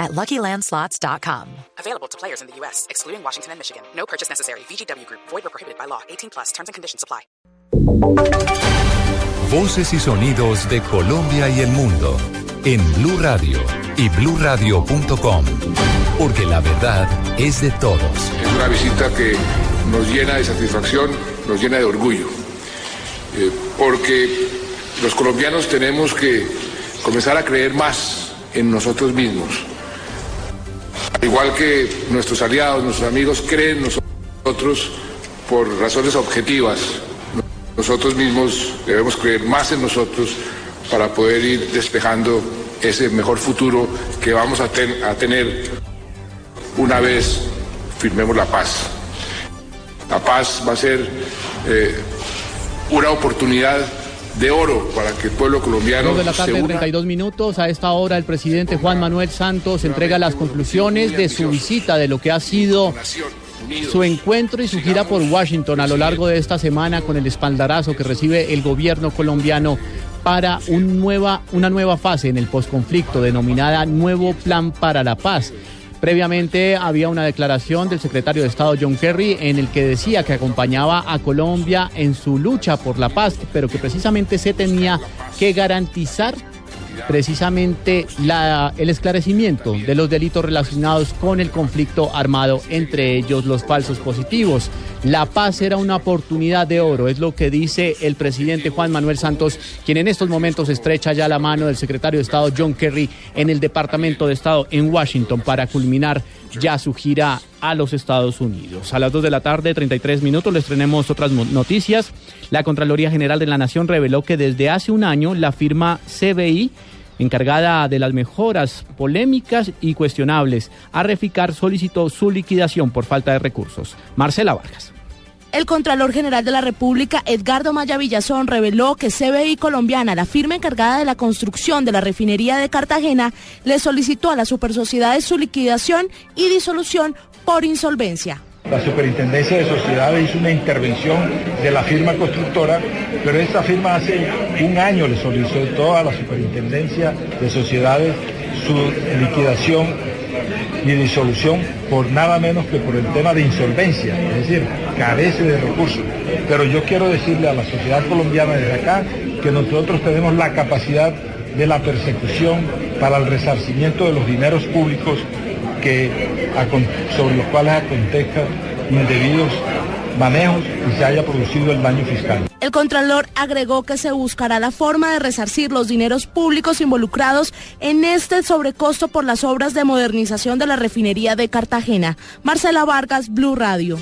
at LuckyLandSlots.com. Available to players in the U.S., excluding Washington and Michigan. No purchase necessary. VGW Group. Void or prohibited by law. 18 plus. Terms and conditions apply. Voces y sonidos de Colombia y el mundo en Blue Radio y BlueRadio.com, porque la verdad es de todos. Es una visita que nos llena de satisfacción, nos llena de orgullo, eh, porque los colombianos tenemos que comenzar a creer más en nosotros mismos. Al igual que nuestros aliados, nuestros amigos creen en nosotros por razones objetivas, nosotros mismos debemos creer más en nosotros para poder ir despejando ese mejor futuro que vamos a tener una vez firmemos la paz. La paz va a ser eh, una oportunidad de oro para que el pueblo colombiano de la tarde, se una. 32 minutos. A esta hora, el presidente Juan Manuel Santos entrega las conclusiones de su visita, de lo que ha sido su encuentro y su gira por Washington a lo largo de esta semana con el espaldarazo que recibe el gobierno colombiano para un nueva, una nueva fase en el posconflicto denominada Nuevo Plan para la Paz. Previamente había una declaración del secretario de Estado John Kerry en el que decía que acompañaba a Colombia en su lucha por la paz, pero que precisamente se tenía que garantizar precisamente el esclarecimiento de los delitos relacionados con el conflicto armado, entre ellos los falsos positivos. La paz era una oportunidad de oro, es lo que dice el presidente Juan Manuel Santos, quien en estos momentos estrecha ya la mano del secretario de Estado John Kerry en el Departamento de Estado en Washington para culminar ya su gira a los Estados Unidos. A las 2 de la tarde, 33 minutos, les tenemos otras noticias. La Contraloría General de la Nación reveló que desde hace un año la firma CBI encargada de las mejoras polémicas y cuestionables, a Reficar solicitó su liquidación por falta de recursos. Marcela Vargas. El Contralor General de la República, Edgardo Maya Villazón, reveló que CBI Colombiana, la firma encargada de la construcción de la refinería de Cartagena, le solicitó a las supersociedades su liquidación y disolución por insolvencia. La Superintendencia de Sociedades hizo una intervención de la firma constructora, pero esta firma hace un año le solicitó a la Superintendencia de Sociedades su liquidación y disolución por nada menos que por el tema de insolvencia, es decir, carece de recursos. Pero yo quiero decirle a la sociedad colombiana desde acá que nosotros tenemos la capacidad de la persecución para el resarcimiento de los dineros públicos que, sobre los cuales acontezcan indebidos manejos y se haya producido el daño fiscal. El Contralor agregó que se buscará la forma de resarcir los dineros públicos involucrados en este sobrecosto por las obras de modernización de la refinería de Cartagena. Marcela Vargas, Blue Radio.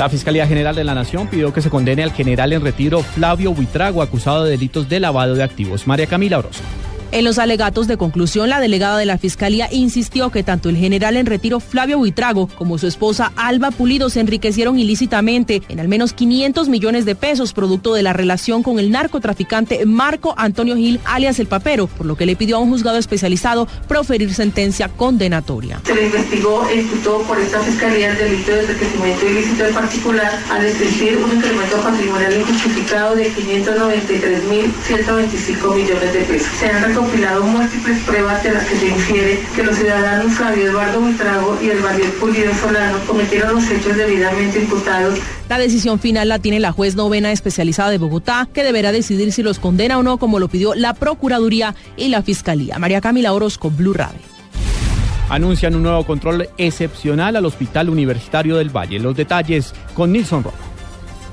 La Fiscalía General de la Nación pidió que se condene al general en retiro Flavio Buitrago, acusado de delitos de lavado de activos. María Camila Orozco. En los alegatos de conclusión, la delegada de la Fiscalía insistió que tanto el general en retiro Flavio Buitrago como su esposa Alba Pulido se enriquecieron ilícitamente en al menos 500 millones de pesos producto de la relación con el narcotraficante Marco Antonio Gil, alias El Papero, por lo que le pidió a un juzgado especializado proferir sentencia condenatoria. Se le investigó e imputó por esta fiscalía el delito de enriquecimiento ilícito del particular al existir un incremento patrimonial injustificado de 593.125 millones de pesos. Recopilado múltiples pruebas de las que se infiere que los ciudadanos Flavio Eduardo Buitrago y el Valier Pulido Solano cometieron los hechos debidamente imputados La decisión final la tiene la juez novena especializada de Bogotá, que deberá decidir si los condena o no, como lo pidió la Procuraduría y la Fiscalía. María Camila Orozco, Blue Radio. Anuncian un nuevo control excepcional al Hospital Universitario del Valle. Los detalles con Nilson Rojo.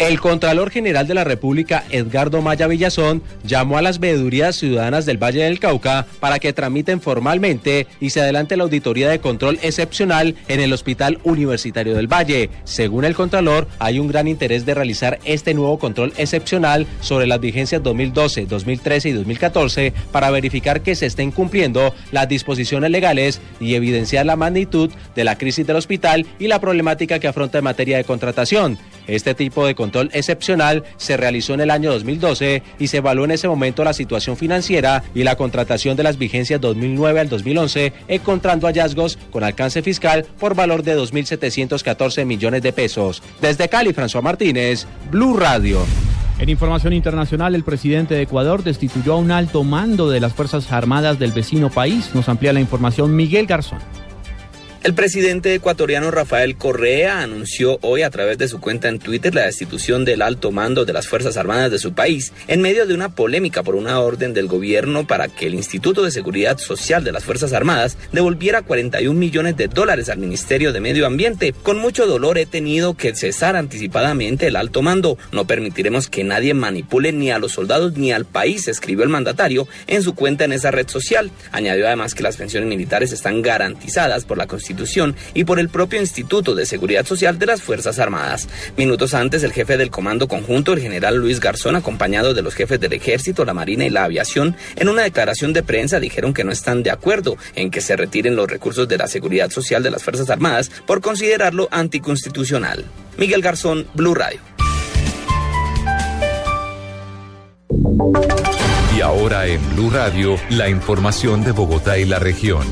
El Contralor General de la República, Edgardo Maya Villazón, llamó a las veedurías ciudadanas del Valle del Cauca para que tramiten formalmente y se adelante la auditoría de control excepcional en el Hospital Universitario del Valle. Según el Contralor, hay un gran interés de realizar este nuevo control excepcional sobre las vigencias 2012, 2013 y 2014 para verificar que se estén cumpliendo las disposiciones legales y evidenciar la magnitud de la crisis del hospital y la problemática que afronta en materia de contratación. Este tipo de control excepcional se realizó en el año 2012 y se evaluó en ese momento la situación financiera y la contratación de las vigencias 2009 al 2011, encontrando hallazgos con alcance fiscal por valor de 2.714 millones de pesos. Desde Cali, François Martínez, Blue Radio. En información internacional, el presidente de Ecuador destituyó a un alto mando de las Fuerzas Armadas del vecino país. Nos amplía la información Miguel Garzón. El presidente ecuatoriano Rafael Correa anunció hoy a través de su cuenta en Twitter la destitución del alto mando de las Fuerzas Armadas de su país en medio de una polémica por una orden del gobierno para que el Instituto de Seguridad Social de las Fuerzas Armadas devolviera 41 millones de dólares al Ministerio de Medio Ambiente. Con mucho dolor he tenido que cesar anticipadamente el alto mando. No permitiremos que nadie manipule ni a los soldados ni al país, escribió el mandatario en su cuenta en esa red social. Añadió además que las pensiones militares están garantizadas por la Constitución y por el propio Instituto de Seguridad Social de las Fuerzas Armadas. Minutos antes, el jefe del Comando Conjunto, el general Luis Garzón, acompañado de los jefes del Ejército, la Marina y la Aviación, en una declaración de prensa dijeron que no están de acuerdo en que se retiren los recursos de la Seguridad Social de las Fuerzas Armadas por considerarlo anticonstitucional. Miguel Garzón, Blue Radio. Y ahora en Blue Radio, la información de Bogotá y la región.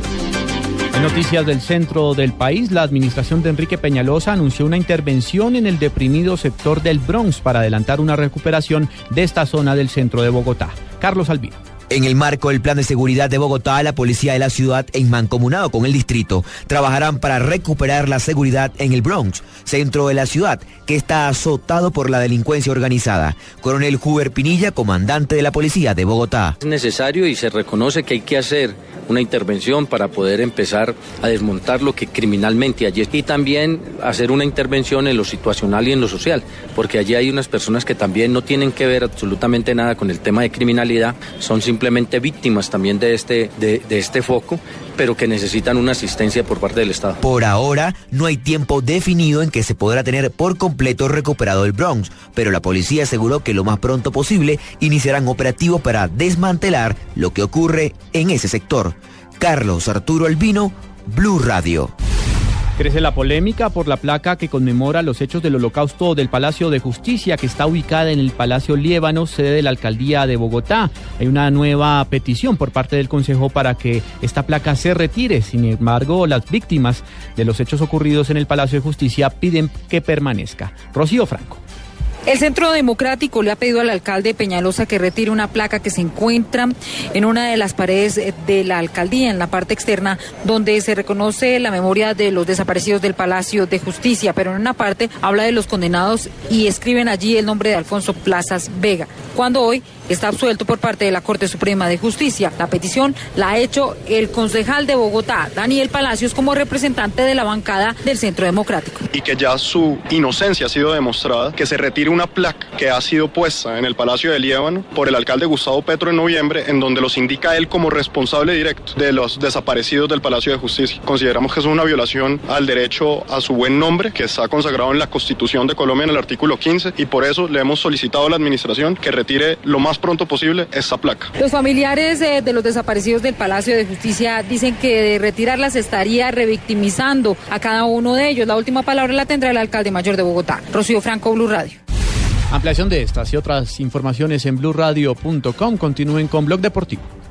En noticias del centro del país, la administración de Enrique Peñalosa anunció una intervención en el deprimido sector del Bronx para adelantar una recuperación de esta zona del centro de Bogotá. Carlos Albino. En el marco del Plan de Seguridad de Bogotá, la policía de la ciudad, en mancomunado con el distrito, trabajarán para recuperar la seguridad en el Bronx, centro de la ciudad, que está azotado por la delincuencia organizada. Coronel Huber Pinilla, comandante de la policía de Bogotá. Es necesario y se reconoce que hay que hacer una intervención para poder empezar a desmontar lo que criminalmente allí y también hacer una intervención en lo situacional y en lo social, porque allí hay unas personas que también no tienen que ver absolutamente nada con el tema de criminalidad, son simplemente víctimas también de este, de, de este foco, pero que necesitan una asistencia por parte del Estado. Por ahora, no hay tiempo definido en que se podrá tener por completo recuperado el Bronx, pero la policía aseguró que lo más pronto posible iniciarán operativos para desmantelar lo que ocurre en ese sector. Carlos Arturo Albino, Blue Radio. Crece la polémica por la placa que conmemora los hechos del holocausto del Palacio de Justicia, que está ubicada en el Palacio Liébano, sede de la Alcaldía de Bogotá. Hay una nueva petición por parte del Consejo para que esta placa se retire. Sin embargo, las víctimas de los hechos ocurridos en el Palacio de Justicia piden que permanezca. Rocío Franco. El Centro Democrático le ha pedido al alcalde Peñalosa que retire una placa que se encuentra en una de las paredes de la alcaldía, en la parte externa, donde se reconoce la memoria de los desaparecidos del Palacio de Justicia, pero en una parte habla de los condenados y escriben allí el nombre de Alfonso Plazas Vega, cuando hoy está absuelto por parte de la Corte Suprema de Justicia. La petición la ha hecho el concejal de Bogotá, Daniel Palacios, como representante de la bancada del Centro Democrático. Y que ya su inocencia ha sido demostrada, que se retire una placa que ha sido puesta en el Palacio de Líbano por el alcalde Gustavo Petro en noviembre, en donde los indica él como responsable directo de los desaparecidos del Palacio de Justicia. Consideramos que es una violación al derecho a su buen nombre, que está consagrado en la Constitución de Colombia en el artículo 15, y por eso le hemos solicitado a la administración que retire lo más pronto posible esta placa. Los familiares eh, de los desaparecidos del Palacio de Justicia dicen que de retirarlas estaría revictimizando a cada uno de ellos. La última palabra la tendrá el alcalde mayor de Bogotá, Rocío Franco, Blue Radio. Ampliación de estas y otras informaciones en blurradio.com. Continúen con Blog Deportivo.